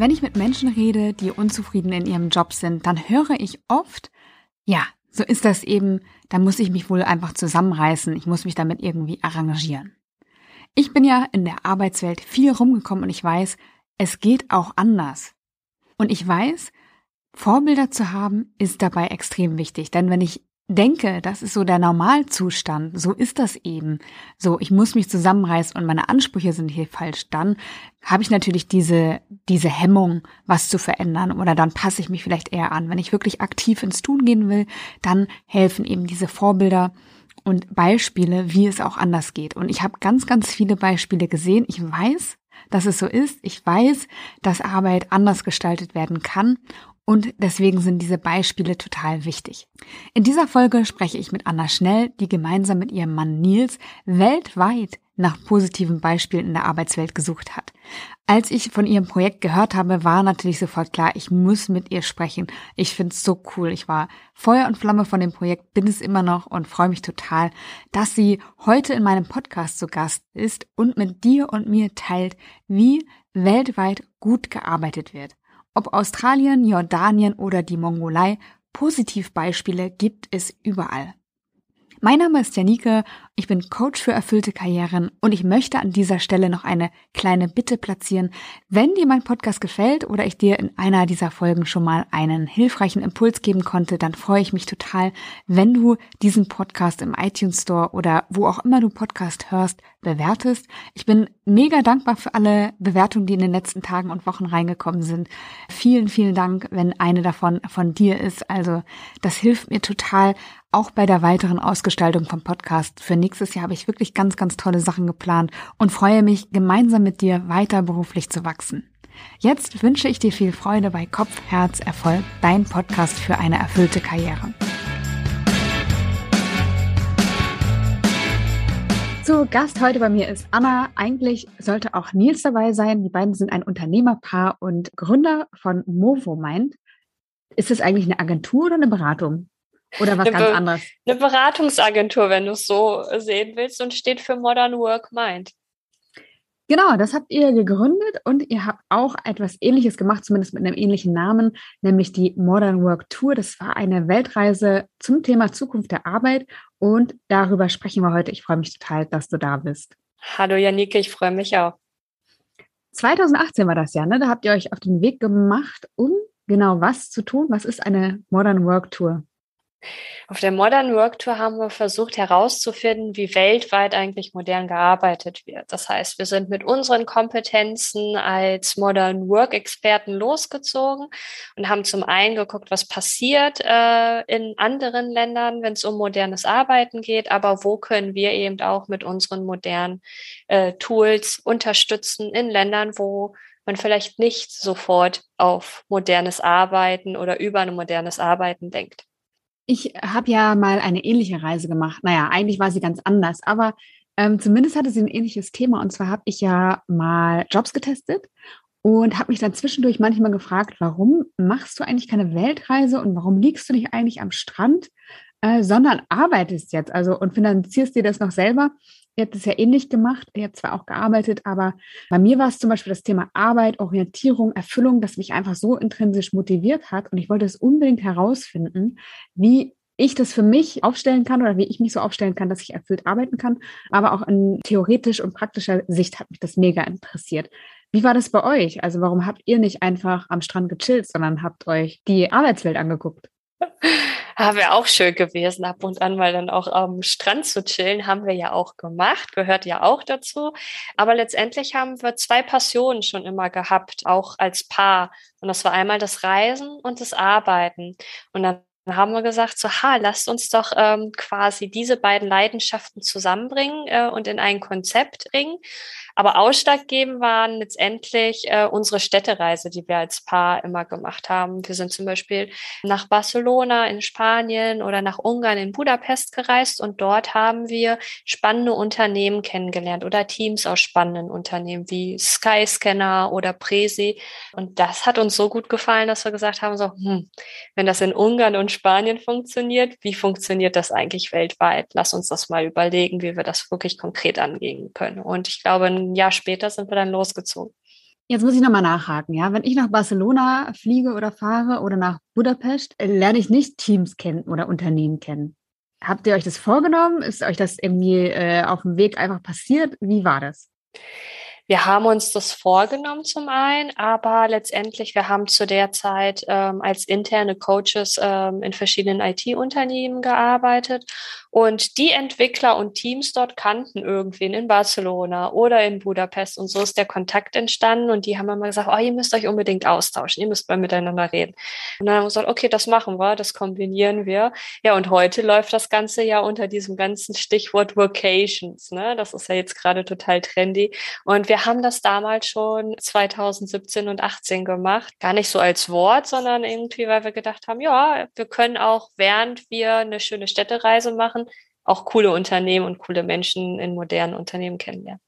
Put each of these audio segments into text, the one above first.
Wenn ich mit Menschen rede, die unzufrieden in ihrem Job sind, dann höre ich oft, ja, so ist das eben, da muss ich mich wohl einfach zusammenreißen, ich muss mich damit irgendwie arrangieren. Ich bin ja in der Arbeitswelt viel rumgekommen und ich weiß, es geht auch anders. Und ich weiß, Vorbilder zu haben ist dabei extrem wichtig, denn wenn ich denke, das ist so der Normalzustand, so ist das eben. So, ich muss mich zusammenreißen und meine Ansprüche sind hier falsch, dann habe ich natürlich diese, diese Hemmung, was zu verändern oder dann passe ich mich vielleicht eher an. Wenn ich wirklich aktiv ins Tun gehen will, dann helfen eben diese Vorbilder und Beispiele, wie es auch anders geht. Und ich habe ganz, ganz viele Beispiele gesehen. Ich weiß, dass es so ist. Ich weiß, dass Arbeit anders gestaltet werden kann und deswegen sind diese Beispiele total wichtig. In dieser Folge spreche ich mit Anna Schnell, die gemeinsam mit ihrem Mann Nils weltweit nach positiven Beispielen in der Arbeitswelt gesucht hat. Als ich von ihrem Projekt gehört habe, war natürlich sofort klar, ich muss mit ihr sprechen. Ich finde es so cool. Ich war Feuer und Flamme von dem Projekt, bin es immer noch und freue mich total, dass sie heute in meinem Podcast zu Gast ist und mit dir und mir teilt, wie weltweit gut gearbeitet wird. Ob Australien, Jordanien oder die Mongolei, Positivbeispiele gibt es überall. Mein Name ist Janike, ich bin Coach für erfüllte Karrieren und ich möchte an dieser Stelle noch eine kleine Bitte platzieren. Wenn dir mein Podcast gefällt oder ich dir in einer dieser Folgen schon mal einen hilfreichen Impuls geben konnte, dann freue ich mich total, wenn du diesen Podcast im iTunes Store oder wo auch immer du Podcast hörst, bewertest. Ich bin mega dankbar für alle Bewertungen, die in den letzten Tagen und Wochen reingekommen sind. Vielen, vielen Dank, wenn eine davon von dir ist. Also das hilft mir total, auch bei der weiteren Ausgestaltung vom Podcast. Für nächstes Jahr habe ich wirklich ganz, ganz tolle Sachen geplant und freue mich, gemeinsam mit dir weiter beruflich zu wachsen. Jetzt wünsche ich dir viel Freude bei Kopf, Herz, Erfolg, dein Podcast für eine erfüllte Karriere. Zu Gast heute bei mir ist Anna. Eigentlich sollte auch Nils dabei sein. Die beiden sind ein Unternehmerpaar und Gründer von Movo Mind. Ist das eigentlich eine Agentur oder eine Beratung? Oder was eine ganz anderes? Eine Beratungsagentur, wenn du es so sehen willst, und steht für Modern Work Mind. Genau, das habt ihr gegründet und ihr habt auch etwas Ähnliches gemacht, zumindest mit einem ähnlichen Namen, nämlich die Modern Work Tour. Das war eine Weltreise zum Thema Zukunft der Arbeit und darüber sprechen wir heute. Ich freue mich total, dass du da bist. Hallo Janike, ich freue mich auch. 2018 war das ja, ne? Da habt ihr euch auf den Weg gemacht, um genau was zu tun. Was ist eine Modern Work Tour? Auf der Modern Work Tour haben wir versucht herauszufinden, wie weltweit eigentlich modern gearbeitet wird. Das heißt, wir sind mit unseren Kompetenzen als Modern Work Experten losgezogen und haben zum einen geguckt, was passiert äh, in anderen Ländern, wenn es um modernes Arbeiten geht, aber wo können wir eben auch mit unseren modernen äh, Tools unterstützen in Ländern, wo man vielleicht nicht sofort auf modernes Arbeiten oder über ein modernes Arbeiten denkt. Ich habe ja mal eine ähnliche Reise gemacht. Naja, eigentlich war sie ganz anders, aber ähm, zumindest hatte sie ein ähnliches Thema. Und zwar habe ich ja mal Jobs getestet und habe mich dann zwischendurch manchmal gefragt, warum machst du eigentlich keine Weltreise und warum liegst du nicht eigentlich am Strand, äh, sondern arbeitest jetzt also und finanzierst dir das noch selber? Ihr habt es ja ähnlich gemacht. Ihr habt zwar auch gearbeitet, aber bei mir war es zum Beispiel das Thema Arbeit, Orientierung, Erfüllung, das mich einfach so intrinsisch motiviert hat. Und ich wollte es unbedingt herausfinden, wie ich das für mich aufstellen kann oder wie ich mich so aufstellen kann, dass ich erfüllt arbeiten kann. Aber auch in theoretisch und praktischer Sicht hat mich das mega interessiert. Wie war das bei euch? Also warum habt ihr nicht einfach am Strand gechillt, sondern habt euch die Arbeitswelt angeguckt? Ah, Wäre auch schön gewesen, ab und an mal dann auch am Strand zu chillen, haben wir ja auch gemacht, gehört ja auch dazu. Aber letztendlich haben wir zwei Passionen schon immer gehabt, auch als Paar. Und das war einmal das Reisen und das Arbeiten. Und dann haben wir gesagt, so, ha, lasst uns doch ähm, quasi diese beiden Leidenschaften zusammenbringen äh, und in ein Konzept bringen. Aber ausschlaggebend waren letztendlich äh, unsere Städtereise, die wir als Paar immer gemacht haben. Wir sind zum Beispiel nach Barcelona in Spanien oder nach Ungarn in Budapest gereist und dort haben wir spannende Unternehmen kennengelernt oder Teams aus spannenden Unternehmen wie Skyscanner oder Presi. Und das hat uns so gut gefallen, dass wir gesagt haben, so, hm, wenn das in Ungarn und Spanien funktioniert, wie funktioniert das eigentlich weltweit? Lass uns das mal überlegen, wie wir das wirklich konkret angehen können. Und ich glaube, ein Jahr später sind wir dann losgezogen. Jetzt muss ich nochmal nachhaken, ja. Wenn ich nach Barcelona fliege oder fahre oder nach Budapest, lerne ich nicht Teams kennen oder Unternehmen kennen. Habt ihr euch das vorgenommen? Ist euch das irgendwie äh, auf dem Weg einfach passiert? Wie war das? Wir haben uns das vorgenommen zum einen, aber letztendlich, wir haben zu der Zeit ähm, als interne Coaches ähm, in verschiedenen IT-Unternehmen gearbeitet und die Entwickler und Teams dort kannten irgendwen in Barcelona oder in Budapest und so ist der Kontakt entstanden und die haben immer gesagt, oh, ihr müsst euch unbedingt austauschen, ihr müsst mal miteinander reden. Und dann haben wir gesagt, okay, das machen wir, das kombinieren wir. Ja, und heute läuft das Ganze ja unter diesem ganzen Stichwort Vocations. Ne? Das ist ja jetzt gerade total trendy. Und wir haben das damals schon 2017 und 18 gemacht. Gar nicht so als Wort, sondern irgendwie, weil wir gedacht haben, ja, wir können auch, während wir eine schöne Städtereise machen, auch coole Unternehmen und coole Menschen in modernen Unternehmen kennenlernen.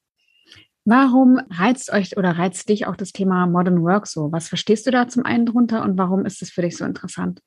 Warum reizt euch oder reizt dich auch das Thema Modern Work so? Was verstehst du da zum einen drunter und warum ist es für dich so interessant?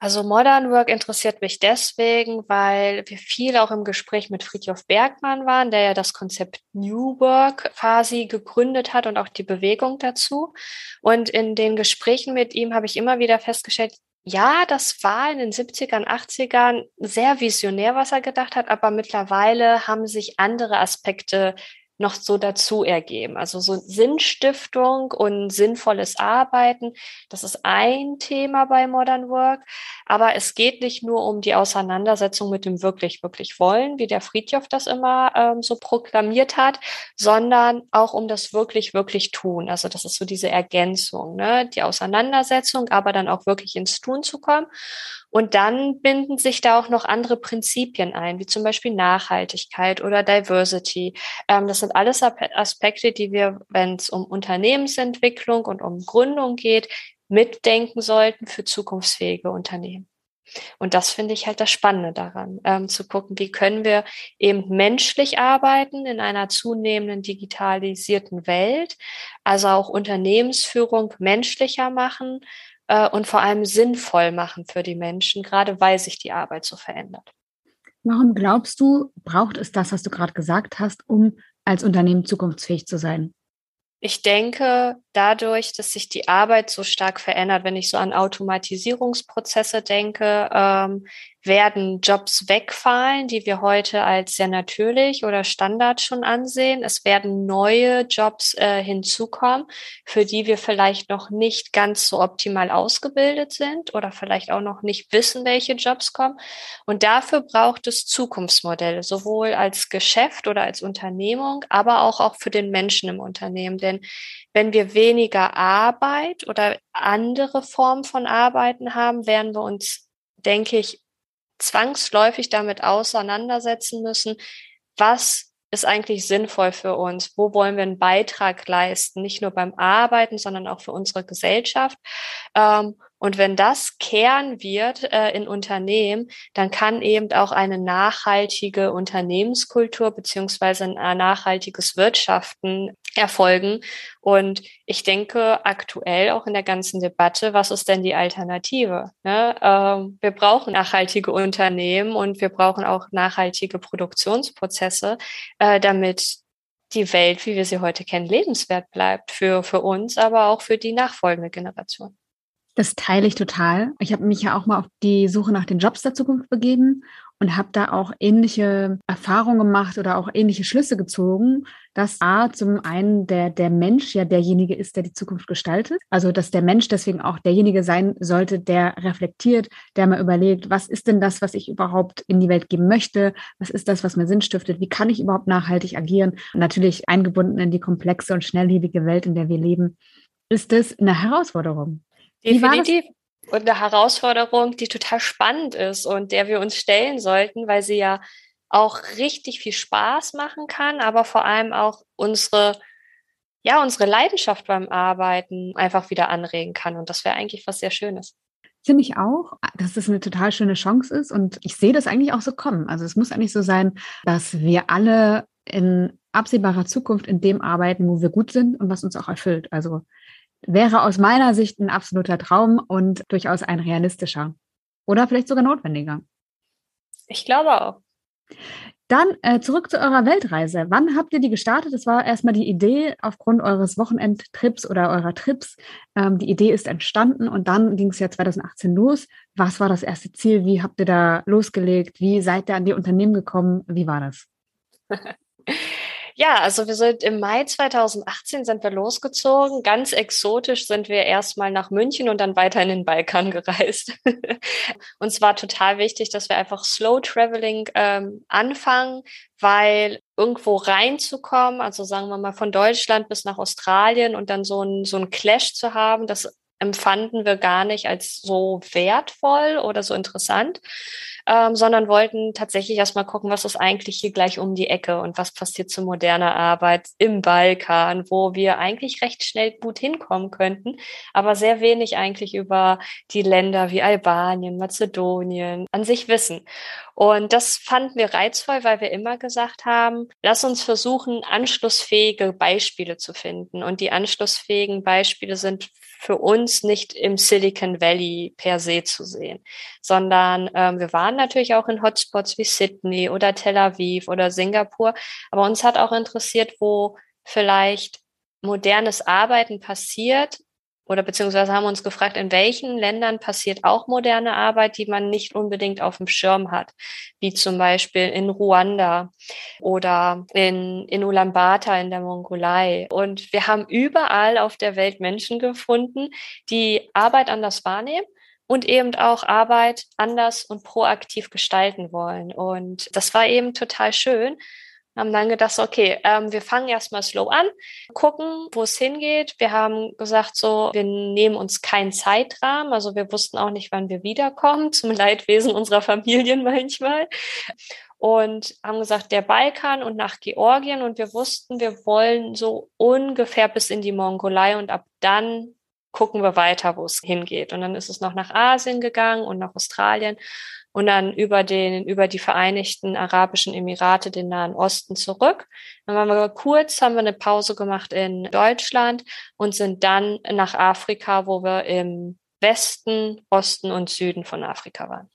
Also Modern Work interessiert mich deswegen, weil wir viel auch im Gespräch mit Friedhof Bergmann waren, der ja das Konzept New Work quasi gegründet hat und auch die Bewegung dazu. Und in den Gesprächen mit ihm habe ich immer wieder festgestellt, ja, das war in den 70ern, 80ern sehr visionär, was er gedacht hat, aber mittlerweile haben sich andere Aspekte noch so dazu ergeben. Also so Sinnstiftung und sinnvolles Arbeiten, das ist ein Thema bei Modern Work. Aber es geht nicht nur um die Auseinandersetzung mit dem wirklich, wirklich wollen, wie der Friedhof das immer ähm, so proklamiert hat, sondern auch um das wirklich, wirklich tun. Also das ist so diese Ergänzung, ne? die Auseinandersetzung, aber dann auch wirklich ins Tun zu kommen. Und dann binden sich da auch noch andere Prinzipien ein, wie zum Beispiel Nachhaltigkeit oder Diversity. Ähm, das sind alles Aspekte, die wir, wenn es um Unternehmensentwicklung und um Gründung geht, mitdenken sollten für zukunftsfähige Unternehmen. Und das finde ich halt das Spannende daran, ähm, zu gucken, wie können wir eben menschlich arbeiten in einer zunehmenden digitalisierten Welt, also auch Unternehmensführung menschlicher machen, äh, und vor allem sinnvoll machen für die Menschen, gerade weil sich die Arbeit so verändert. Warum glaubst du, braucht es das, was du gerade gesagt hast, um als Unternehmen zukunftsfähig zu sein? Ich denke, dadurch, dass sich die Arbeit so stark verändert, wenn ich so an Automatisierungsprozesse denke, ähm, werden Jobs wegfallen, die wir heute als sehr natürlich oder Standard schon ansehen. Es werden neue Jobs äh, hinzukommen, für die wir vielleicht noch nicht ganz so optimal ausgebildet sind oder vielleicht auch noch nicht wissen, welche Jobs kommen. Und dafür braucht es Zukunftsmodelle, sowohl als Geschäft oder als Unternehmung, aber auch, auch für den Menschen im Unternehmen. Denn wenn wir weniger Arbeit oder andere Formen von Arbeiten haben, werden wir uns, denke ich, zwangsläufig damit auseinandersetzen müssen, was ist eigentlich sinnvoll für uns? Wo wollen wir einen Beitrag leisten? Nicht nur beim Arbeiten, sondern auch für unsere Gesellschaft. Ähm, und wenn das Kern wird äh, in Unternehmen, dann kann eben auch eine nachhaltige Unternehmenskultur beziehungsweise ein nachhaltiges Wirtschaften erfolgen. Und ich denke aktuell auch in der ganzen Debatte, was ist denn die Alternative? Ne? Ähm, wir brauchen nachhaltige Unternehmen und wir brauchen auch nachhaltige Produktionsprozesse, äh, damit die Welt, wie wir sie heute kennen, lebenswert bleibt für, für uns, aber auch für die nachfolgende Generation. Das teile ich total. Ich habe mich ja auch mal auf die Suche nach den Jobs der Zukunft begeben und habe da auch ähnliche Erfahrungen gemacht oder auch ähnliche Schlüsse gezogen, dass A, zum einen der, der Mensch ja derjenige ist, der die Zukunft gestaltet. Also, dass der Mensch deswegen auch derjenige sein sollte, der reflektiert, der mal überlegt, was ist denn das, was ich überhaupt in die Welt geben möchte? Was ist das, was mir Sinn stiftet? Wie kann ich überhaupt nachhaltig agieren? Und natürlich eingebunden in die komplexe und schnelllebige Welt, in der wir leben, ist es eine Herausforderung. Definitiv. Und eine Herausforderung, die total spannend ist und der wir uns stellen sollten, weil sie ja auch richtig viel Spaß machen kann, aber vor allem auch unsere, ja, unsere Leidenschaft beim Arbeiten einfach wieder anregen kann. Und das wäre eigentlich was sehr Schönes. Finde ich auch, dass es eine total schöne Chance ist. Und ich sehe das eigentlich auch so kommen. Also es muss eigentlich so sein, dass wir alle in absehbarer Zukunft in dem arbeiten, wo wir gut sind und was uns auch erfüllt. Also wäre aus meiner Sicht ein absoluter Traum und durchaus ein realistischer oder vielleicht sogar notwendiger. Ich glaube auch. Dann äh, zurück zu eurer Weltreise. Wann habt ihr die gestartet? Das war erstmal die Idee aufgrund eures Wochenendtrips oder eurer Trips. Ähm, die Idee ist entstanden und dann ging es ja 2018 los. Was war das erste Ziel? Wie habt ihr da losgelegt? Wie seid ihr an die Unternehmen gekommen? Wie war das? Ja, also wir sind im Mai 2018 sind wir losgezogen. Ganz exotisch sind wir erstmal nach München und dann weiter in den Balkan gereist. Uns war total wichtig, dass wir einfach Slow Traveling ähm, anfangen, weil irgendwo reinzukommen, also sagen wir mal von Deutschland bis nach Australien und dann so ein, so ein Clash zu haben, das empfanden wir gar nicht als so wertvoll oder so interessant ähm, sondern wollten tatsächlich erstmal gucken, was ist eigentlich hier gleich um die Ecke und was passiert zu moderner Arbeit im Balkan, wo wir eigentlich recht schnell gut hinkommen könnten, aber sehr wenig eigentlich über die Länder wie Albanien, Mazedonien an sich wissen. Und das fanden wir reizvoll, weil wir immer gesagt haben, lass uns versuchen, anschlussfähige Beispiele zu finden. Und die anschlussfähigen Beispiele sind für uns nicht im Silicon Valley per se zu sehen, sondern ähm, wir waren natürlich auch in Hotspots wie Sydney oder Tel Aviv oder Singapur, aber uns hat auch interessiert, wo vielleicht modernes Arbeiten passiert, oder beziehungsweise haben uns gefragt, in welchen Ländern passiert auch moderne Arbeit, die man nicht unbedingt auf dem Schirm hat, wie zum Beispiel in Ruanda oder in, in Ulaanbaatar in der Mongolei. Und wir haben überall auf der Welt Menschen gefunden, die Arbeit anders wahrnehmen und eben auch Arbeit anders und proaktiv gestalten wollen. Und das war eben total schön, haben dann gedacht, okay, ähm, wir fangen erstmal slow an, gucken, wo es hingeht. Wir haben gesagt, so, wir nehmen uns keinen Zeitrahmen. Also wir wussten auch nicht, wann wir wiederkommen, zum Leidwesen unserer Familien manchmal. Und haben gesagt, der Balkan und nach Georgien. Und wir wussten, wir wollen so ungefähr bis in die Mongolei und ab dann gucken wir weiter, wo es hingeht. Und dann ist es noch nach Asien gegangen und nach Australien und dann über den, über die Vereinigten Arabischen Emirate, den Nahen Osten zurück. Dann waren wir kurz, haben wir eine Pause gemacht in Deutschland und sind dann nach Afrika, wo wir im Westen, Osten und Süden von Afrika waren.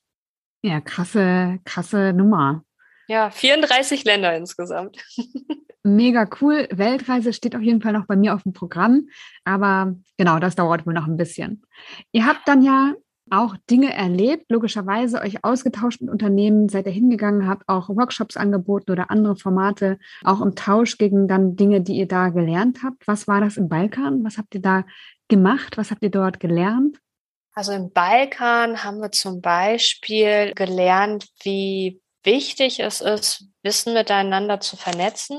Ja, krasse, krasse Nummer. Ja, 34 Länder insgesamt. Mega cool. Weltreise steht auf jeden Fall noch bei mir auf dem Programm. Aber genau, das dauert wohl noch ein bisschen. Ihr habt dann ja auch Dinge erlebt, logischerweise euch ausgetauscht mit Unternehmen, seid ihr hingegangen, habt auch Workshops angeboten oder andere Formate, auch im Tausch gegen dann Dinge, die ihr da gelernt habt. Was war das im Balkan? Was habt ihr da gemacht? Was habt ihr dort gelernt? Also im Balkan haben wir zum Beispiel gelernt, wie wichtig es ist, Wissen miteinander zu vernetzen,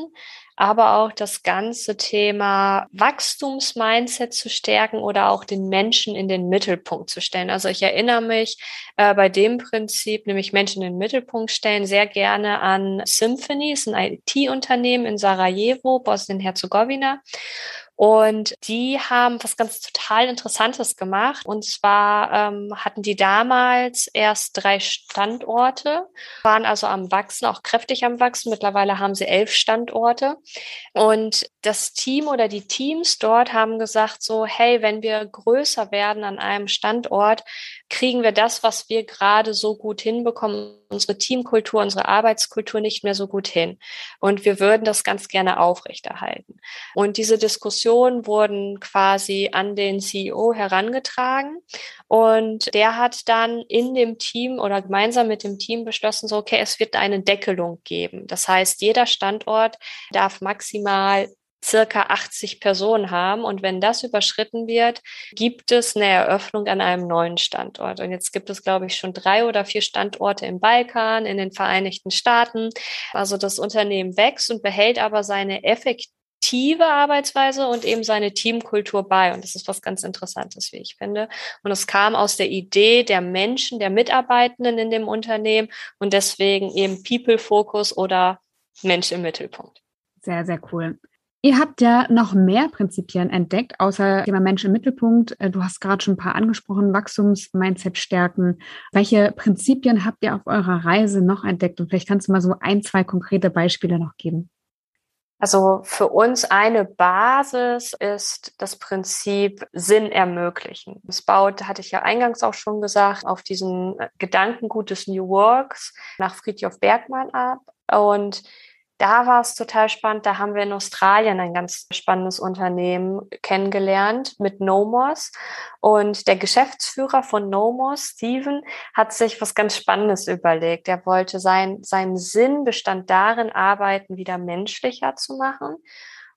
aber auch das ganze Thema Wachstumsmindset zu stärken oder auch den Menschen in den Mittelpunkt zu stellen. Also ich erinnere mich äh, bei dem Prinzip, nämlich Menschen in den Mittelpunkt stellen, sehr gerne an Symphony, ist ein IT-Unternehmen in Sarajevo, Bosnien-Herzegowina. Und die haben was ganz total Interessantes gemacht. Und zwar ähm, hatten die damals erst drei Standorte, waren also am Wachsen, auch kräftig am Wachsen. Mittlerweile haben sie elf Standorte. Und das Team oder die Teams dort haben gesagt so, hey, wenn wir größer werden an einem Standort, kriegen wir das, was wir gerade so gut hinbekommen, unsere Teamkultur, unsere Arbeitskultur nicht mehr so gut hin. Und wir würden das ganz gerne aufrechterhalten. Und diese Diskussionen wurden quasi an den CEO herangetragen. Und der hat dann in dem Team oder gemeinsam mit dem Team beschlossen, so, okay, es wird eine Deckelung geben. Das heißt, jeder Standort darf maximal circa 80 Personen haben. Und wenn das überschritten wird, gibt es eine Eröffnung an einem neuen Standort. Und jetzt gibt es, glaube ich, schon drei oder vier Standorte im Balkan, in den Vereinigten Staaten. Also das Unternehmen wächst und behält aber seine effektive Arbeitsweise und eben seine Teamkultur bei. Und das ist was ganz Interessantes, wie ich finde. Und es kam aus der Idee der Menschen, der Mitarbeitenden in dem Unternehmen und deswegen eben People Focus oder Mensch im Mittelpunkt. Sehr, sehr cool. Ihr habt ja noch mehr Prinzipien entdeckt, außer Thema Mensch im Mittelpunkt. Äh, du hast gerade schon ein paar angesprochen, Wachstums-Mindset stärken. Welche Prinzipien habt ihr auf eurer Reise noch entdeckt? Und vielleicht kannst du mal so ein, zwei konkrete Beispiele noch geben. Also für uns eine Basis ist das Prinzip Sinn ermöglichen. Es baut, hatte ich ja eingangs auch schon gesagt, auf diesen Gedankengut des New Works nach Friedhof Bergmann ab. Und da war es total spannend. Da haben wir in Australien ein ganz spannendes Unternehmen kennengelernt mit Nomos. Und der Geschäftsführer von Nomos, Steven, hat sich was ganz Spannendes überlegt. Er wollte sein, sein Sinn bestand darin, Arbeiten wieder menschlicher zu machen.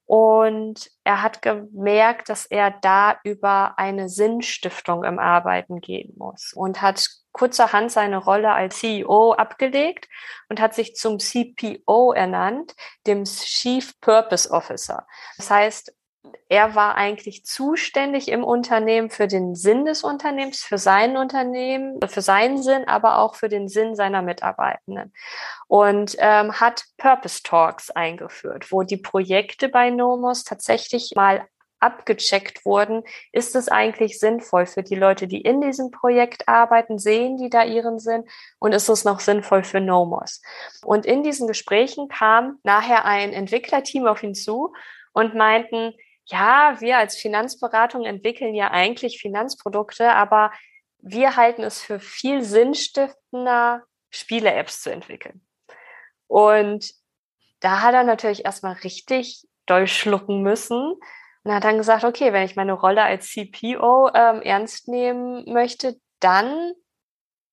Und er hat gemerkt, dass er da über eine Sinnstiftung im Arbeiten gehen muss und hat kurzerhand seine Rolle als CEO abgelegt und hat sich zum CPO ernannt, dem Chief Purpose Officer. Das heißt, er war eigentlich zuständig im Unternehmen für den Sinn des Unternehmens, für sein Unternehmen, für seinen Sinn, aber auch für den Sinn seiner Mitarbeitenden. Und ähm, hat Purpose Talks eingeführt, wo die Projekte bei Nomos tatsächlich mal abgecheckt wurden, ist es eigentlich sinnvoll für die Leute, die in diesem Projekt arbeiten, sehen die da ihren Sinn und ist es noch sinnvoll für Nomos? Und in diesen Gesprächen kam nachher ein Entwicklerteam auf ihn zu und meinten, ja, wir als Finanzberatung entwickeln ja eigentlich Finanzprodukte, aber wir halten es für viel sinnstiftender, Spiele-Apps zu entwickeln. Und da hat er natürlich erstmal richtig doll schlucken müssen, und hat dann gesagt, okay, wenn ich meine Rolle als CPO ähm, ernst nehmen möchte, dann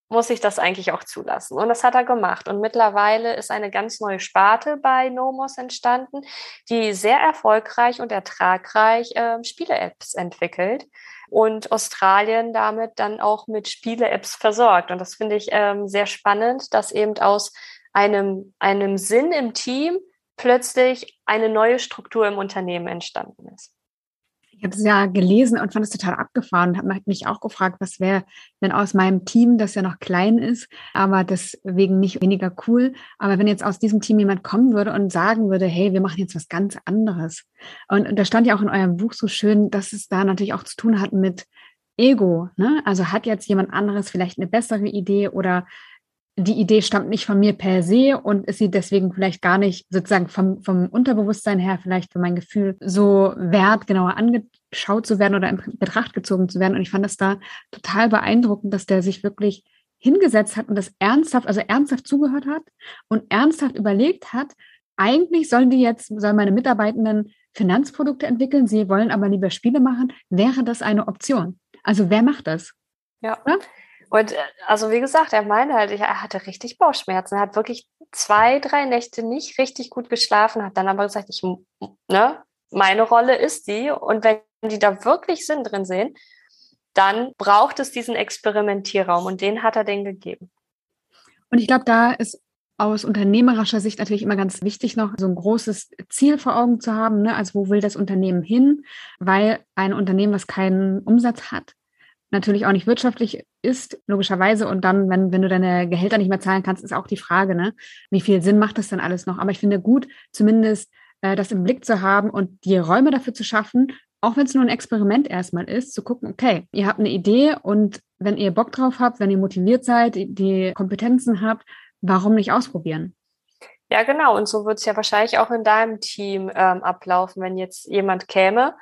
muss ich das eigentlich auch zulassen. Und das hat er gemacht. Und mittlerweile ist eine ganz neue Sparte bei Nomos entstanden, die sehr erfolgreich und ertragreich äh, Spiele-Apps entwickelt und Australien damit dann auch mit Spiele-Apps versorgt. Und das finde ich ähm, sehr spannend, dass eben aus einem, einem Sinn im Team plötzlich eine neue Struktur im Unternehmen entstanden ist. Ich habe es ja gelesen und fand es total abgefahren und habe mich auch gefragt, was wäre, wenn aus meinem Team, das ja noch klein ist, aber deswegen nicht weniger cool, aber wenn jetzt aus diesem Team jemand kommen würde und sagen würde, hey, wir machen jetzt was ganz anderes. Und da stand ja auch in eurem Buch so schön, dass es da natürlich auch zu tun hat mit Ego. Ne? Also hat jetzt jemand anderes vielleicht eine bessere Idee oder die Idee stammt nicht von mir per se und ist sie deswegen vielleicht gar nicht sozusagen vom, vom Unterbewusstsein her vielleicht für mein Gefühl so wert, genauer angeschaut zu werden oder in Betracht gezogen zu werden. Und ich fand das da total beeindruckend, dass der sich wirklich hingesetzt hat und das ernsthaft, also ernsthaft zugehört hat und ernsthaft überlegt hat, eigentlich sollen die jetzt, sollen meine Mitarbeitenden Finanzprodukte entwickeln, sie wollen aber lieber Spiele machen, wäre das eine Option. Also wer macht das? Ja. Oder? Und äh, also wie gesagt, er meinte halt, er hatte richtig Bauchschmerzen. Er hat wirklich zwei, drei Nächte nicht richtig gut geschlafen, hat dann aber gesagt, ich, ne, meine Rolle ist die. Und wenn die da wirklich Sinn drin sehen, dann braucht es diesen Experimentierraum und den hat er denen gegeben. Und ich glaube, da ist aus unternehmerischer Sicht natürlich immer ganz wichtig, noch so ein großes Ziel vor Augen zu haben. Ne? Also wo will das Unternehmen hin? Weil ein Unternehmen, was keinen Umsatz hat, natürlich auch nicht wirtschaftlich ist, logischerweise. Und dann, wenn, wenn du deine Gehälter nicht mehr zahlen kannst, ist auch die Frage, ne? wie viel Sinn macht das dann alles noch? Aber ich finde gut, zumindest äh, das im Blick zu haben und die Räume dafür zu schaffen, auch wenn es nur ein Experiment erstmal ist, zu gucken, okay, ihr habt eine Idee und wenn ihr Bock drauf habt, wenn ihr motiviert seid, die Kompetenzen habt, warum nicht ausprobieren? Ja, genau. Und so wird es ja wahrscheinlich auch in deinem Team ähm, ablaufen, wenn jetzt jemand käme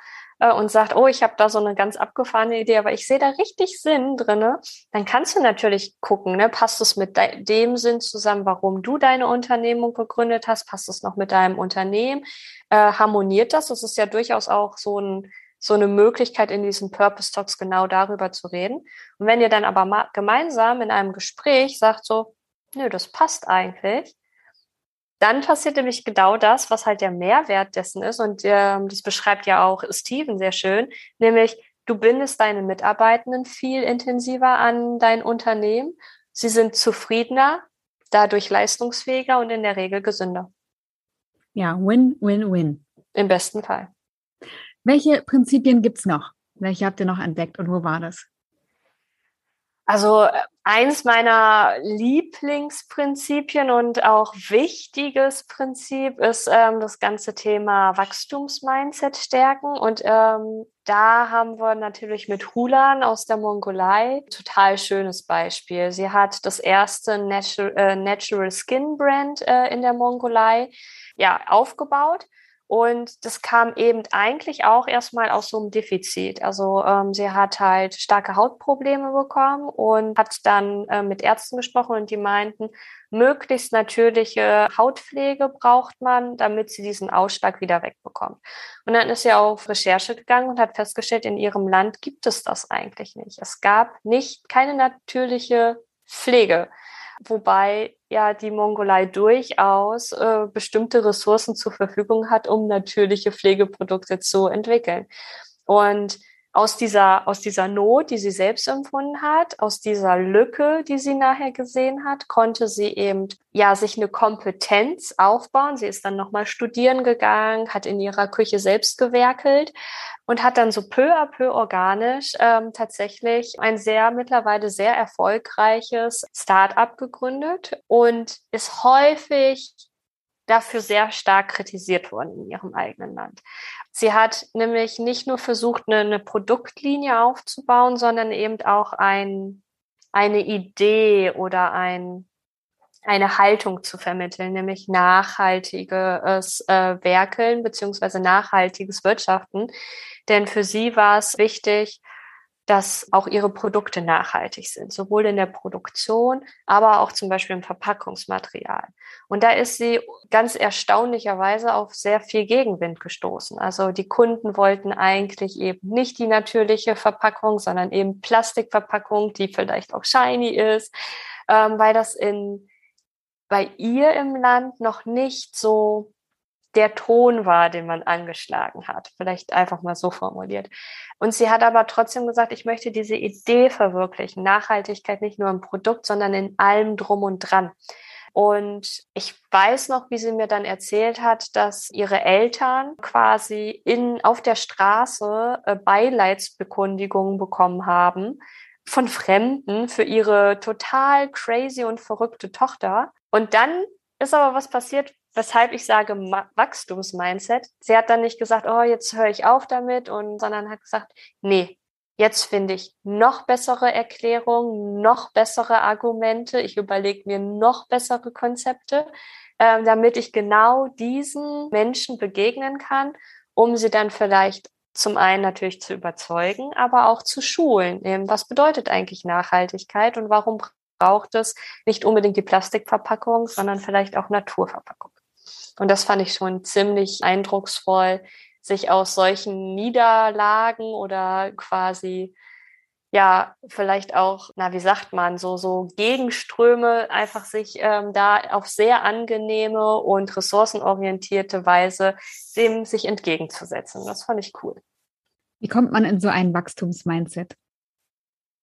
und sagt, oh, ich habe da so eine ganz abgefahrene Idee, aber ich sehe da richtig Sinn drinne, dann kannst du natürlich gucken, ne, passt es mit dem Sinn zusammen, warum du deine Unternehmung gegründet hast, passt es noch mit deinem Unternehmen, äh, harmoniert das? Das ist ja durchaus auch so ein so eine Möglichkeit in diesen Purpose Talks genau darüber zu reden. Und wenn ihr dann aber gemeinsam in einem Gespräch sagt so, nö, das passt eigentlich, dann passiert nämlich genau das, was halt der Mehrwert dessen ist. Und ähm, das beschreibt ja auch Steven sehr schön, nämlich du bindest deine Mitarbeitenden viel intensiver an dein Unternehmen. Sie sind zufriedener, dadurch leistungsfähiger und in der Regel gesünder. Ja, win, win, win. Im besten Fall. Welche Prinzipien gibt es noch? Welche habt ihr noch entdeckt und wo war das? Also eins meiner Lieblingsprinzipien und auch wichtiges Prinzip ist ähm, das ganze Thema Wachstumsmindset stärken. Und ähm, da haben wir natürlich mit Hulan aus der Mongolei total schönes Beispiel. Sie hat das erste Natural, äh, Natural Skin Brand äh, in der Mongolei ja aufgebaut Und das kam eben eigentlich auch erstmal aus so einem Defizit. Also ähm, sie hat halt starke Hautprobleme bekommen und hat dann äh, mit Ärzten gesprochen und die meinten, möglichst natürliche Hautpflege braucht man, damit sie diesen Ausschlag wieder wegbekommt. Und dann ist sie auf Recherche gegangen und hat festgestellt, in ihrem Land gibt es das eigentlich nicht. Es gab nicht keine natürliche Pflege wobei ja die Mongolei durchaus äh, bestimmte Ressourcen zur Verfügung hat, um natürliche Pflegeprodukte zu entwickeln. Und aus dieser, aus dieser Not, die sie selbst empfunden hat, aus dieser Lücke, die sie nachher gesehen hat, konnte sie eben, ja, sich eine Kompetenz aufbauen. Sie ist dann nochmal studieren gegangen, hat in ihrer Küche selbst gewerkelt und hat dann so peu à peu organisch ähm, tatsächlich ein sehr, mittlerweile sehr erfolgreiches Start-up gegründet und ist häufig dafür sehr stark kritisiert worden in ihrem eigenen Land. Sie hat nämlich nicht nur versucht, eine, eine Produktlinie aufzubauen, sondern eben auch ein, eine Idee oder ein, eine Haltung zu vermitteln, nämlich nachhaltiges äh, Werkeln beziehungsweise nachhaltiges Wirtschaften. Denn für sie war es wichtig, dass auch ihre Produkte nachhaltig sind, sowohl in der Produktion, aber auch zum Beispiel im Verpackungsmaterial. Und da ist sie ganz erstaunlicherweise auf sehr viel Gegenwind gestoßen. Also die Kunden wollten eigentlich eben nicht die natürliche Verpackung, sondern eben Plastikverpackung, die vielleicht auch shiny ist, ähm, weil das in bei ihr im Land noch nicht so der Ton war, den man angeschlagen hat. Vielleicht einfach mal so formuliert. Und sie hat aber trotzdem gesagt, ich möchte diese Idee verwirklichen. Nachhaltigkeit nicht nur im Produkt, sondern in allem drum und dran. Und ich weiß noch, wie sie mir dann erzählt hat, dass ihre Eltern quasi in, auf der Straße äh, Beileidsbekundigungen bekommen haben von Fremden für ihre total crazy und verrückte Tochter. Und dann ist aber was passiert, weshalb ich sage Wachstumsmindset. Sie hat dann nicht gesagt, oh, jetzt höre ich auf damit, und, sondern hat gesagt, nee, jetzt finde ich noch bessere Erklärungen, noch bessere Argumente. Ich überlege mir noch bessere Konzepte, äh, damit ich genau diesen Menschen begegnen kann, um sie dann vielleicht zum einen natürlich zu überzeugen, aber auch zu schulen. Was bedeutet eigentlich Nachhaltigkeit und warum braucht es nicht unbedingt die Plastikverpackung, sondern vielleicht auch Naturverpackung? Und das fand ich schon ziemlich eindrucksvoll, sich aus solchen Niederlagen oder quasi ja, vielleicht auch, na, wie sagt man, so, so Gegenströme einfach sich ähm, da auf sehr angenehme und ressourcenorientierte Weise dem sich entgegenzusetzen. Das fand ich cool. Wie kommt man in so ein Wachstumsmindset?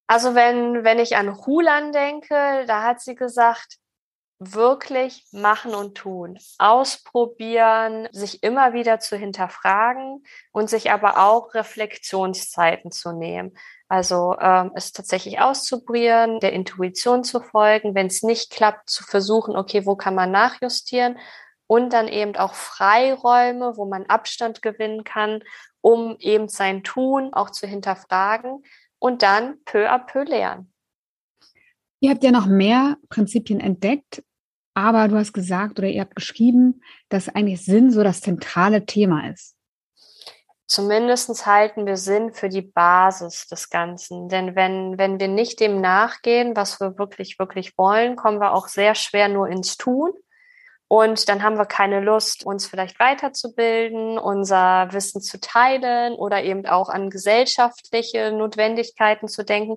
Also wenn, wenn ich an Hulan denke, da hat sie gesagt, wirklich machen und tun, ausprobieren, sich immer wieder zu hinterfragen und sich aber auch Reflexionszeiten zu nehmen. Also ähm, es tatsächlich auszuprobieren, der Intuition zu folgen, wenn es nicht klappt, zu versuchen, okay, wo kann man nachjustieren und dann eben auch Freiräume, wo man Abstand gewinnen kann, um eben sein Tun auch zu hinterfragen und dann peu à peu lernen. Ihr habt ja noch mehr Prinzipien entdeckt. Aber du hast gesagt oder ihr habt geschrieben, dass eigentlich Sinn so das zentrale Thema ist. Zumindest halten wir Sinn für die Basis des Ganzen. Denn wenn, wenn wir nicht dem nachgehen, was wir wirklich, wirklich wollen, kommen wir auch sehr schwer nur ins Tun. Und dann haben wir keine Lust, uns vielleicht weiterzubilden, unser Wissen zu teilen oder eben auch an gesellschaftliche Notwendigkeiten zu denken.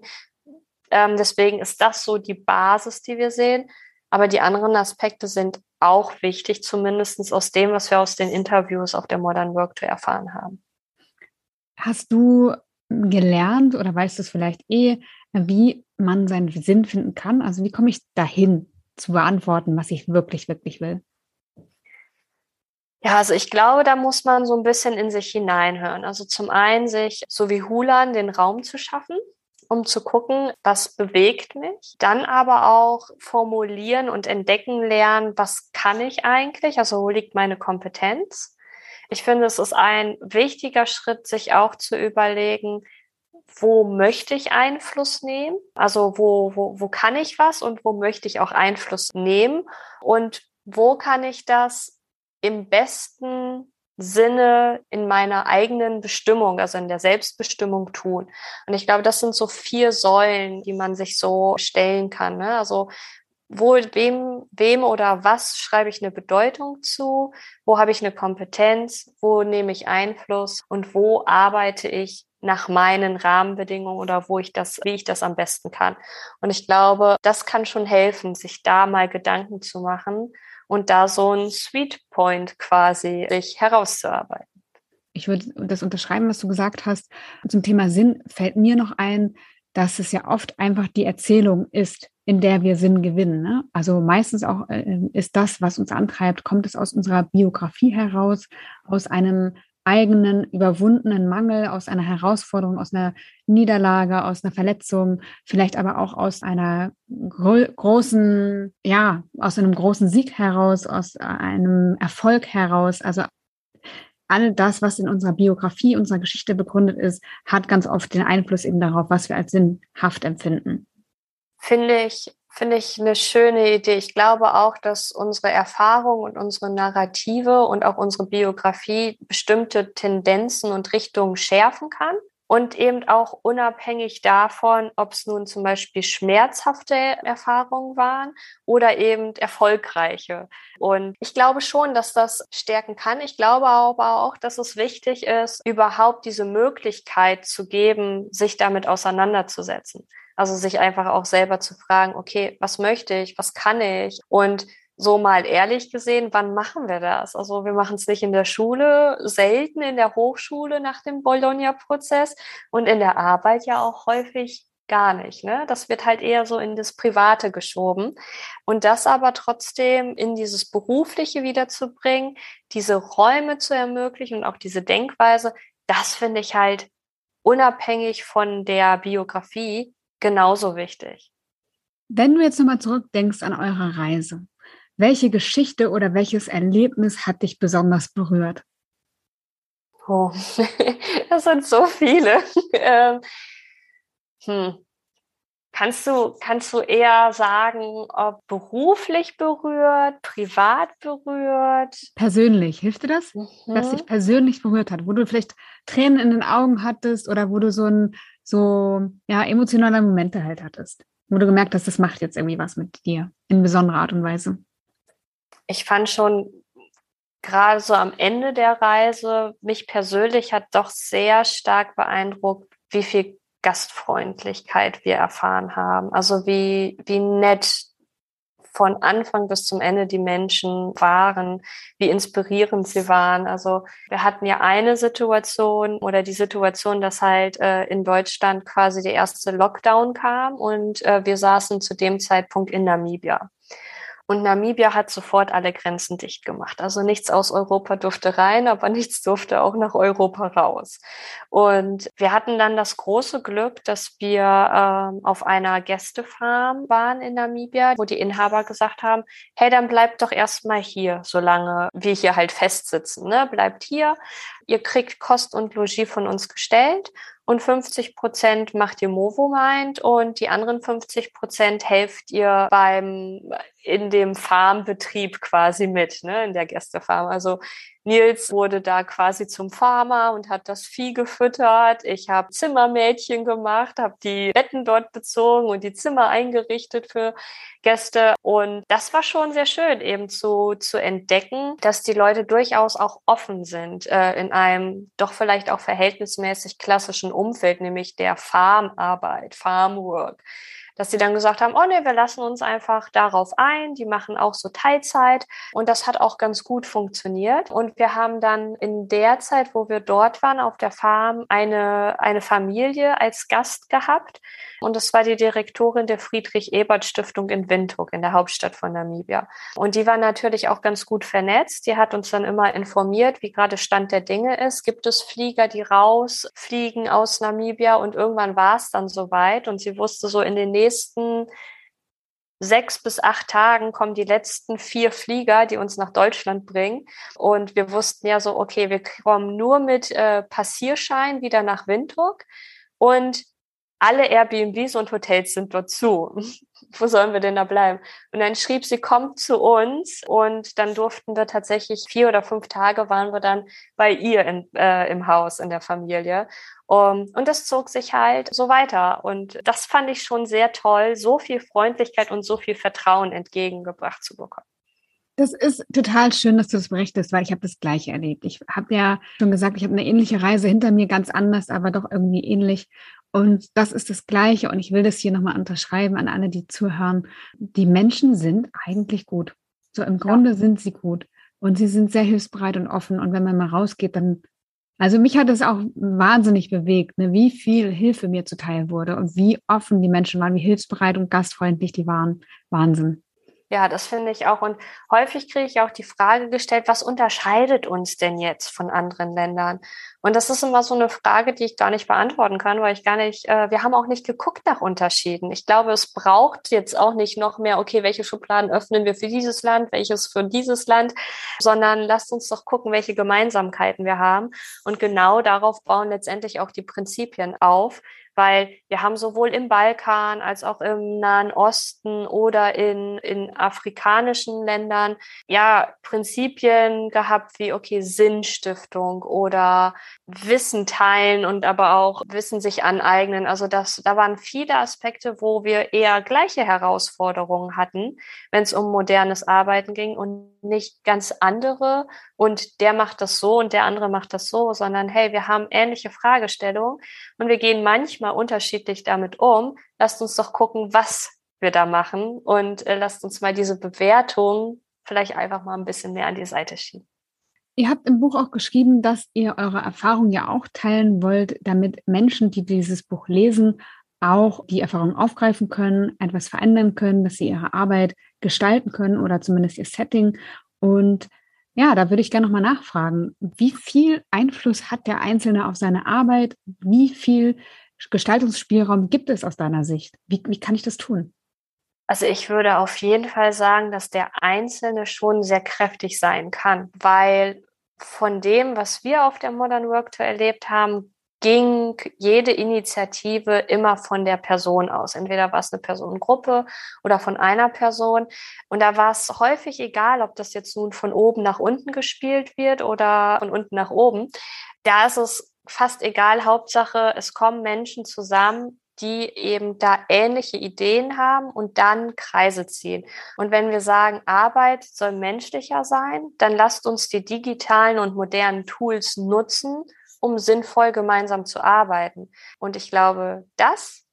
Ähm, deswegen ist das so die Basis, die wir sehen. Aber die anderen Aspekte sind auch wichtig, zumindest aus dem, was wir aus den Interviews auf der Modern Work Tour erfahren haben. Hast du gelernt oder weißt du es vielleicht eh, wie man seinen Sinn finden kann? Also wie komme ich dahin zu beantworten, was ich wirklich, wirklich will? Ja, also ich glaube, da muss man so ein bisschen in sich hineinhören. Also zum einen sich, so wie Hulan, den Raum zu schaffen, um zu gucken, was bewegt mich. Dann aber auch formulieren und entdecken lernen, was kann ich eigentlich, also wo liegt meine Kompetenz. Ich finde, es ist ein wichtiger Schritt, sich auch zu überlegen, wo möchte ich Einfluss nehmen? Also wo, wo, wo kann ich was und wo möchte ich auch Einfluss nehmen? Und wo kann ich das im besten Sinne in meiner eigenen Bestimmung, also in der Selbstbestimmung tun. Und ich glaube, das sind so vier Säulen, die man sich so stellen kann. Ne? Also wo, wem, wem oder was schreibe ich eine Bedeutung zu? Wo habe ich eine Kompetenz? Wo nehme ich Einfluss? Und wo arbeite ich nach meinen Rahmenbedingungen oder wo ich das, wie ich das am besten kann? Und ich glaube, das kann schon helfen, sich da mal Gedanken zu machen und da so ein Sweet Point quasi sich herauszuarbeiten. Ich würde das unterschreiben, was du gesagt hast. Zum Thema Sinn fällt mir noch ein, dass es ja oft einfach die Erzählung ist, in der wir Sinn gewinnen. Ne? Also meistens auch äh, ist das, was uns antreibt, kommt es aus unserer Biografie heraus, aus einem eigenen überwundenen Mangel, aus einer Herausforderung, aus einer Niederlage, aus einer Verletzung, vielleicht aber auch aus einer gro großen, ja, aus einem großen Sieg heraus, aus einem Erfolg heraus. Also all das, was in unserer Biografie, unserer Geschichte begründet ist, hat ganz oft den Einfluss eben darauf, was wir als sinnhaft empfinden. Finde ich finde ich eine schöne Idee. Ich glaube auch, dass unsere Erfahrung und unsere Narrative und auch unsere Biografie bestimmte Tendenzen und Richtungen schärfen kann. Und eben auch unabhängig davon, ob es nun zum Beispiel schmerzhafte Erfahrungen waren oder eben erfolgreiche. Und ich glaube schon, dass das stärken kann. Ich glaube aber auch, dass es wichtig ist, überhaupt diese Möglichkeit zu geben, sich damit auseinanderzusetzen. Also sich einfach auch selber zu fragen, okay, was möchte ich, was kann ich? Und so mal ehrlich gesehen, wann machen wir das? Also wir machen es nicht in der Schule, selten in der Hochschule nach dem Bologna-Prozess und in der Arbeit ja auch häufig gar nicht. Ne? Das wird halt eher so in das Private geschoben. Und das aber trotzdem in dieses Berufliche wiederzubringen, diese Räume zu ermöglichen und auch diese Denkweise, das finde ich halt unabhängig von der Biografie genauso wichtig. Wenn du jetzt nochmal zurückdenkst an eure Reise, welche Geschichte oder welches Erlebnis hat dich besonders berührt? Oh, das sind so viele. Ähm, hm. Kannst du, kannst du eher sagen, ob beruflich berührt, privat berührt? Persönlich, hilft dir das? Mhm. Dass dich persönlich berührt hat, wo du vielleicht Tränen in den Augen hattest oder wo du so ein so ja emotionale Momente halt hattest, wo du gemerkt hast, das macht jetzt irgendwie was mit dir in besonderer Art und Weise? Ich fand schon gerade so am Ende der Reise mich persönlich hat doch sehr stark beeindruckt, wie viel Gastfreundlichkeit wir erfahren haben. Also wie, wie nett von Anfang bis zum Ende die Menschen waren, wie inspirierend sie waren. Also wir hatten ja eine Situation oder die Situation, dass halt äh, in Deutschland quasi der erste Lockdown kam und äh, wir saßen zu dem Zeitpunkt in Namibia. Und Namibia hat sofort alle Grenzen dicht gemacht. Also nichts aus Europa durfte rein, aber nichts durfte auch nach Europa raus. Und wir hatten dann das große Glück, dass wir ähm, auf einer Gästefarm waren in Namibia, wo die Inhaber gesagt haben, hey, dann bleibt doch erstmal hier, solange wir hier halt festsitzen. Ne? Bleibt hier. Ihr kriegt Kost und Logis von uns gestellt und 50 Prozent macht ihr Movomind und die anderen 50 Prozent helft ihr beim in dem Farmbetrieb quasi mit, ne, in der Gästefarm. Also Nils wurde da quasi zum Farmer und hat das Vieh gefüttert. Ich habe Zimmermädchen gemacht, habe die Betten dort bezogen und die Zimmer eingerichtet für Gäste. Und das war schon sehr schön, eben zu, zu entdecken, dass die Leute durchaus auch offen sind äh, in einem doch vielleicht auch verhältnismäßig klassischen Umfeld, nämlich der Farmarbeit, Farmwork dass sie dann gesagt haben, oh nee, wir lassen uns einfach darauf ein. Die machen auch so Teilzeit und das hat auch ganz gut funktioniert. Und wir haben dann in der Zeit, wo wir dort waren auf der Farm, eine, eine Familie als Gast gehabt. Und das war die Direktorin der Friedrich-Ebert-Stiftung in Windhoek, in der Hauptstadt von Namibia. Und die war natürlich auch ganz gut vernetzt. Die hat uns dann immer informiert, wie gerade Stand der Dinge ist. Gibt es Flieger, die rausfliegen aus Namibia? Und irgendwann war es dann soweit. Und sie wusste so in den nächsten nächsten sechs bis acht Tagen kommen die letzten vier Flieger, die uns nach Deutschland bringen. Und wir wussten ja so, okay, wir kommen nur mit äh, Passierschein wieder nach Windhoek und alle Airbnbs und Hotels sind dort zu. Wo sollen wir denn da bleiben? Und dann schrieb sie, kommt zu uns und dann durften wir tatsächlich vier oder fünf Tage waren wir dann bei ihr in, äh, im Haus, in der Familie. Um, und das zog sich halt so weiter. Und das fand ich schon sehr toll, so viel Freundlichkeit und so viel Vertrauen entgegengebracht zu bekommen. Das ist total schön, dass du das berichtest, weil ich habe das Gleiche erlebt. Ich habe ja schon gesagt, ich habe eine ähnliche Reise hinter mir, ganz anders, aber doch irgendwie ähnlich. Und das ist das Gleiche. Und ich will das hier nochmal unterschreiben an alle, die zuhören. Die Menschen sind eigentlich gut. So im Grunde ja. sind sie gut. Und sie sind sehr hilfsbereit und offen. Und wenn man mal rausgeht, dann, also mich hat es auch wahnsinnig bewegt, ne, wie viel Hilfe mir zuteil wurde und wie offen die Menschen waren, wie hilfsbereit und gastfreundlich die waren. Wahnsinn. Ja, das finde ich auch. Und häufig kriege ich auch die Frage gestellt, was unterscheidet uns denn jetzt von anderen Ländern? Und das ist immer so eine Frage, die ich gar nicht beantworten kann, weil ich gar nicht, äh, wir haben auch nicht geguckt nach Unterschieden. Ich glaube, es braucht jetzt auch nicht noch mehr, okay, welche Schubladen öffnen wir für dieses Land, welches für dieses Land, sondern lasst uns doch gucken, welche Gemeinsamkeiten wir haben. Und genau darauf bauen letztendlich auch die Prinzipien auf, weil wir haben sowohl im Balkan als auch im Nahen Osten oder in, in afrikanischen Ländern ja Prinzipien gehabt wie, okay, Sinnstiftung oder Wissen teilen und aber auch Wissen sich aneignen. Also das, da waren viele Aspekte, wo wir eher gleiche Herausforderungen hatten, wenn es um modernes Arbeiten ging und nicht ganz andere und der macht das so und der andere macht das so, sondern hey, wir haben ähnliche Fragestellungen und wir gehen manchmal unterschiedlich damit um. Lasst uns doch gucken, was wir da machen und äh, lasst uns mal diese Bewertung vielleicht einfach mal ein bisschen mehr an die Seite schieben. Ihr habt im Buch auch geschrieben, dass ihr eure Erfahrung ja auch teilen wollt, damit Menschen, die dieses Buch lesen, auch die Erfahrung aufgreifen können, etwas verändern können, dass sie ihre Arbeit gestalten können oder zumindest ihr Setting. Und ja, da würde ich gerne nochmal nachfragen, wie viel Einfluss hat der Einzelne auf seine Arbeit? Wie viel Gestaltungsspielraum gibt es aus deiner Sicht? Wie, wie kann ich das tun? Also ich würde auf jeden Fall sagen, dass der Einzelne schon sehr kräftig sein kann, weil von dem, was wir auf der Modern Work Tour erlebt haben, ging jede Initiative immer von der Person aus. Entweder war es eine Personengruppe oder von einer Person. Und da war es häufig egal, ob das jetzt nun von oben nach unten gespielt wird oder von unten nach oben. Da ist es fast egal. Hauptsache, es kommen Menschen zusammen, die eben da ähnliche Ideen haben und dann Kreise ziehen. Und wenn wir sagen, Arbeit soll menschlicher sein, dann lasst uns die digitalen und modernen Tools nutzen, um sinnvoll gemeinsam zu arbeiten. Und ich glaube, das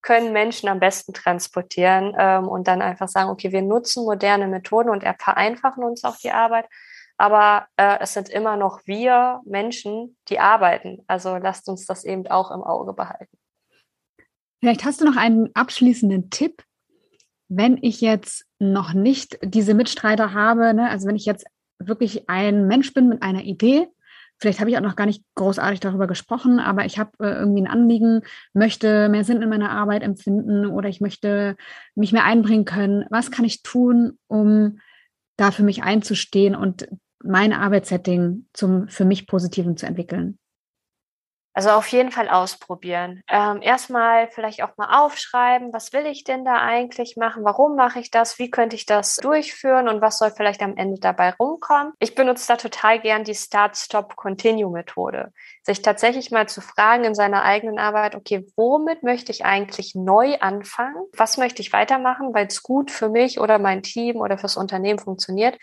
können Menschen am besten transportieren ähm, und dann einfach sagen, okay, wir nutzen moderne Methoden und vereinfachen uns auch die Arbeit, aber äh, es sind immer noch wir Menschen, die arbeiten. Also lasst uns das eben auch im Auge behalten. Vielleicht hast du noch einen abschließenden Tipp, wenn ich jetzt noch nicht diese Mitstreiter habe, ne? also wenn ich jetzt wirklich ein Mensch bin mit einer Idee, vielleicht habe ich auch noch gar nicht großartig darüber gesprochen, aber ich habe äh, irgendwie ein Anliegen, möchte mehr Sinn in meiner Arbeit empfinden oder ich möchte mich mehr einbringen können. Was kann ich tun, um da für mich einzustehen und mein Arbeitssetting zum für mich Positiven zu entwickeln? Also auf jeden Fall ausprobieren. Ähm, erstmal vielleicht auch mal aufschreiben, was will ich denn da eigentlich machen? Warum mache ich das? Wie könnte ich das durchführen? Und was soll vielleicht am Ende dabei rumkommen? Ich benutze da total gern die Start-Stop-Continue-Methode. Sich tatsächlich mal zu fragen in seiner eigenen Arbeit, okay, womit möchte ich eigentlich neu anfangen? Was möchte ich weitermachen, weil es gut für mich oder mein Team oder fürs Unternehmen funktioniert?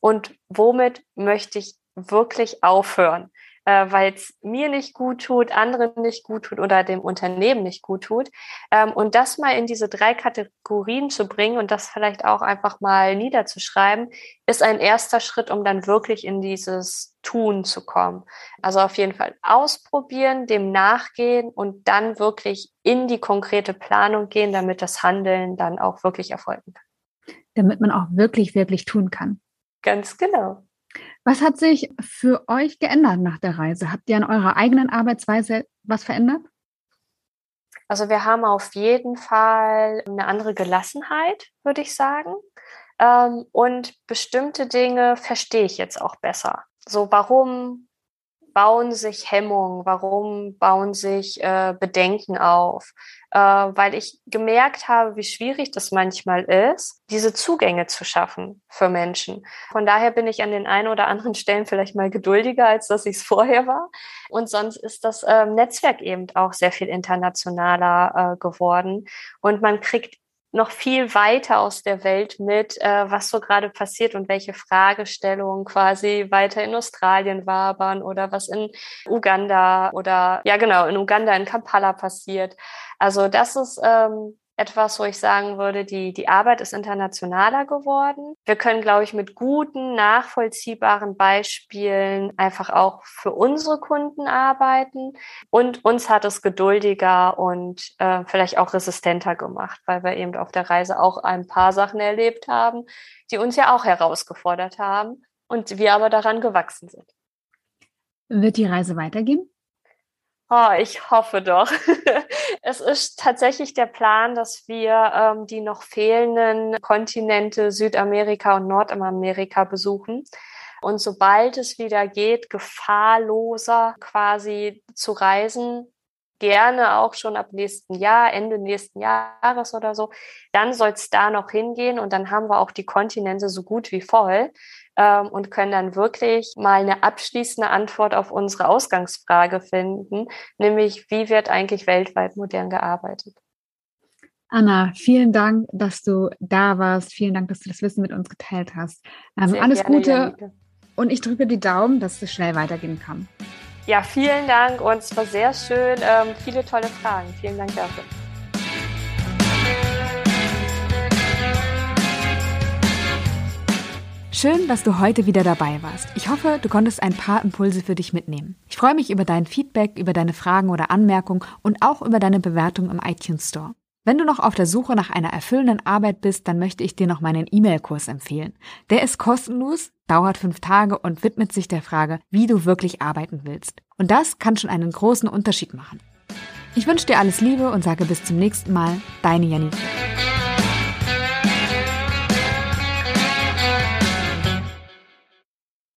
Und womit möchte ich wirklich aufhören? Äh, weil es mir nicht gut tut, anderen nicht gut tut oder dem Unternehmen nicht gut tut. Ähm, und das mal in diese drei Kategorien zu bringen und das vielleicht auch einfach mal niederzuschreiben, ist ein erster Schritt, um dann wirklich in dieses Tun zu kommen. Also auf jeden Fall ausprobieren, dem nachgehen und dann wirklich in die konkrete Planung gehen, damit das Handeln dann auch wirklich erfolgen kann. Damit man auch wirklich, wirklich tun kann. Ganz genau. Was hat sich für euch geändert nach der Reise? Habt ihr an eurer eigenen Arbeitsweise was verändert? Also wir haben auf jeden Fall eine andere Gelassenheit, würde ich sagen. Ähm, und bestimmte Dinge verstehe ich jetzt auch besser. So, warum bauen sich Hemmungen, warum bauen sich äh, Bedenken auf, äh, weil ich gemerkt habe, wie schwierig das manchmal ist, diese Zugänge zu schaffen für Menschen. Von daher bin ich an den einen oder anderen Stellen vielleicht mal geduldiger, als dass ich es vorher war. Und sonst ist das äh, Netzwerk eben auch sehr viel internationaler äh, geworden. Und man kriegt noch viel weiter aus der Welt mit, äh, was so gerade passiert und welche Fragestellungen quasi weiter in Australien wabern oder was in Uganda oder ja genau in Uganda in Kampala passiert. Also das ist ähm, etwas, wo ich sagen würde, die, die Arbeit ist internationaler geworden. Wir können, glaube ich, mit guten, nachvollziehbaren Beispielen einfach auch für unsere Kunden arbeiten. Und uns hat es geduldiger und äh, vielleicht auch resistenter gemacht, weil wir eben auf der Reise auch ein paar Sachen erlebt haben, die uns ja auch herausgefordert haben und wir aber daran gewachsen sind. Wird die Reise weitergehen? Oh, ich hoffe doch. es ist tatsächlich der Plan, dass wir ähm, die noch fehlenden Kontinente Südamerika und Nordamerika besuchen. Und sobald es wieder geht, gefahrloser quasi zu reisen, gerne auch schon ab nächsten Jahr, Ende nächsten Jahres oder so, dann soll es da noch hingehen und dann haben wir auch die Kontinente so gut wie voll ähm, und können dann wirklich mal eine abschließende Antwort auf unsere Ausgangsfrage finden, nämlich wie wird eigentlich weltweit modern gearbeitet? Anna, vielen Dank, dass du da warst. Vielen Dank, dass du das Wissen mit uns geteilt hast. Ähm, alles gerne, Gute Janike. und ich drücke die Daumen, dass es schnell weitergehen kann. Ja, vielen Dank und es war sehr schön. Ähm, viele tolle Fragen. Vielen Dank dafür. Schön, dass du heute wieder dabei warst. Ich hoffe, du konntest ein paar Impulse für dich mitnehmen. Ich freue mich über dein Feedback, über deine Fragen oder Anmerkungen und auch über deine Bewertung im iTunes Store. Wenn du noch auf der Suche nach einer erfüllenden Arbeit bist, dann möchte ich dir noch meinen E-Mail-Kurs empfehlen. Der ist kostenlos, dauert fünf Tage und widmet sich der Frage, wie du wirklich arbeiten willst. Und das kann schon einen großen Unterschied machen. Ich wünsche dir alles Liebe und sage bis zum nächsten Mal, deine Janine.